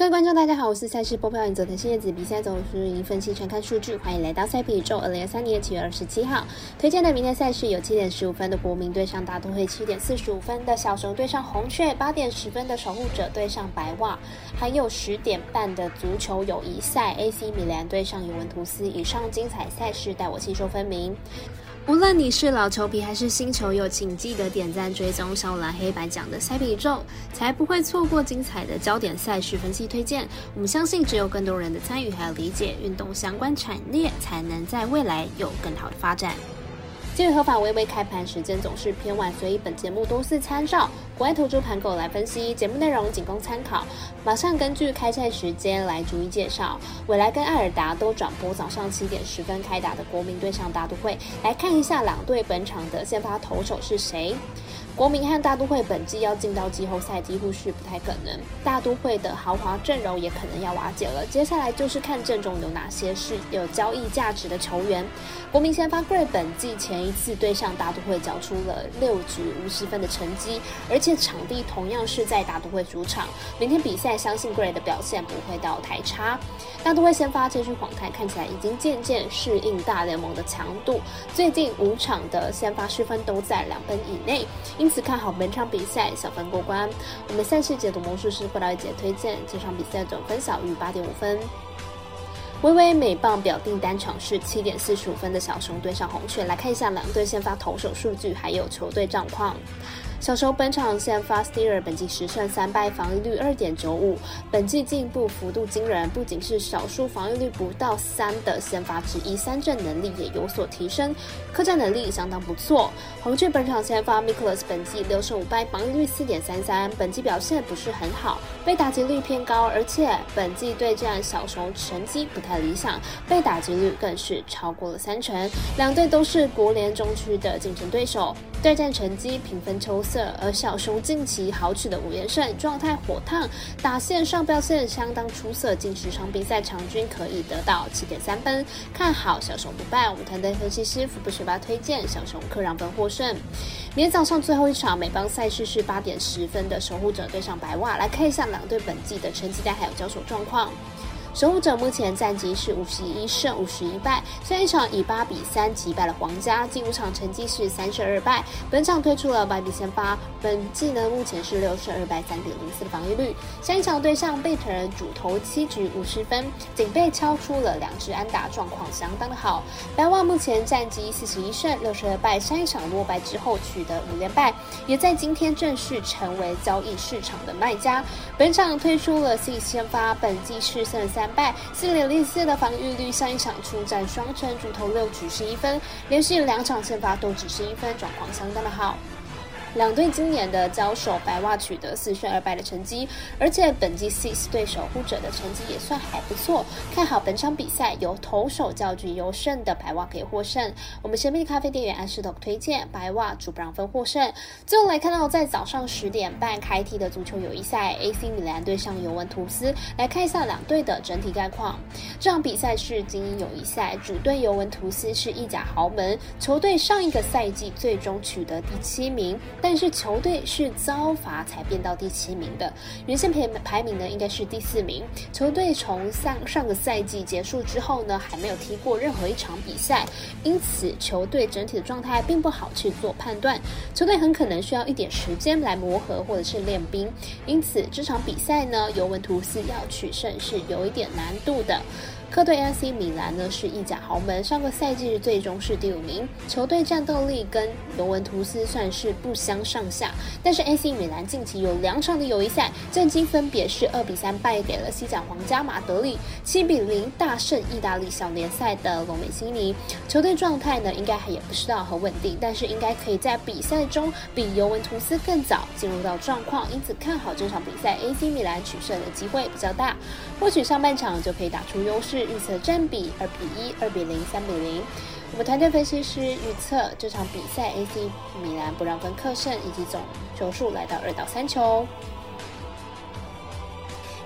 各位观众，大家好，我是赛事播报员泽藤新叶子。比赛走势以分析全看数据，欢迎来到赛比宇宙。二零二三年七月二十七号推荐的明天赛事有七点十五分的国民对上大都会，七点四十五分的小熊对上红雀，八点十分的守护者对上白袜，还有十点半的足球友谊赛 AC 米兰对上尤文图斯。以上精彩赛事带我细说分明。无论你是老球皮还是新球友，请记得点赞追踪小蓝黑白奖的赛比宇宙，才不会错过精彩的焦点赛事分析推荐。我们相信，只有更多人的参与还有理解，运动相关产业才能在未来有更好的发展。鉴于合法微微开盘时间总是偏晚，所以本节目多次参照国外投注盘口来分析，节目内容仅供参考。马上根据开赛时间来逐一介绍。未来跟艾尔达都转播早上七点十分开打的国民对上大都会，来看一下两队本场的先发投手是谁。国民和大都会本季要进到季后赛几乎是不太可能，大都会的豪华阵容也可能要瓦解了。接下来就是看阵中有哪些是有交易价值的球员。国民先发 Gray 本季前一次对上大都会缴出了六局无失分的成绩，而且场地同样是在大都会主场。明天比赛相信 Gray 的表现不会到太差。大都会先发这句黄泰看起来已经渐渐适应大联盟的强度，最近五场的先发失分都在两分以内。因此看好本场比赛小分过关。我们赛事解读魔术师布劳姐推荐这场比赛总分小于八点五分。微微美棒表定单场是七点四十五分的小熊对上红雀。来看一下两队先发投手数据，还有球队战况。小熊本场先发 Steer，本季十胜三败，防御率二点九五，本季进步幅度惊人，不仅是少数防御率不到三的先发之一，三振能力也有所提升，客战能力相当不错。红雀本场先发 Nicholas，本季六胜五败，防御率四点三三，本季表现不是很好，被打击率偏高，而且本季对战小熊成绩不太理想，被打击率更是超过了三成。两队都是国联中区的竞争对手，对战成绩平分秋。色，而小熊近期豪取的五连胜，状态火烫，打线上表现相当出色，近十场比赛场均可以得到七点三分，看好小熊不败。我们团队分析师福布学霸推荐小熊客让分获胜。明天早上最后一场美邦赛事是八点十分的守护者对上白袜，来看一下两队本季的成绩单还有交手状况。守护者目前战绩是五十一胜五十一败，上一场以八比三击败了皇家，近五场成绩是三胜二败。本场推出了百比先发，本季呢目前是六胜二败三点零四的防御率。上一场对上贝特人主投七局五十分，仅被敲出了两支安打，状况相当的好。白袜目前战绩四十一胜六十二败，上一场落败之后取得五连败，也在今天正式成为交易市场的卖家。本场推出了 C 先发，本季四胜三。三败，四点零四的防御率，上一场出战双城主投六局十一分，连续两场先发都只是一分，状况相当的好。两队今年的交手，白袜取得四胜二败的成绩，而且本季 Six 对守护者的成绩也算还不错。看好本场比赛由投手教具优胜的白袜可以获胜。我们神秘咖啡店员安石头推荐白袜主不让分获胜。最后来看到在早上十点半开踢的足球友谊赛，AC 米兰对上尤文图斯，来看一下两队的整体概况。这场比赛是精英友谊赛，主队尤文图斯是意甲豪门，球队上一个赛季最终取得第七名。但是球队是遭罚才变到第七名的，原先排排名呢应该是第四名。球队从上上个赛季结束之后呢，还没有踢过任何一场比赛，因此球队整体的状态并不好去做判断。球队很可能需要一点时间来磨合或者是练兵，因此这场比赛呢，尤文图斯要取胜是有一点难度的。客队 AC 米兰呢是意甲豪门，上个赛季最终是第五名，球队战斗力跟尤文图斯算是不相上下。但是 AC 米兰近期有两场的友谊赛战绩分别是二比三败给了西甲皇家马德里，七比零大胜意大利小联赛的罗美西尼。球队状态呢应该还也不是到很稳定，但是应该可以在比赛中比尤文图斯更早进入到状况，因此看好这场比赛 AC 米兰取胜的机会比较大，或许上半场就可以打出优势。预测占比二比一、二比零、三比零。我们团队分析师预测这场比赛 AC 米兰不让分客胜，以及总球数来到二到三球。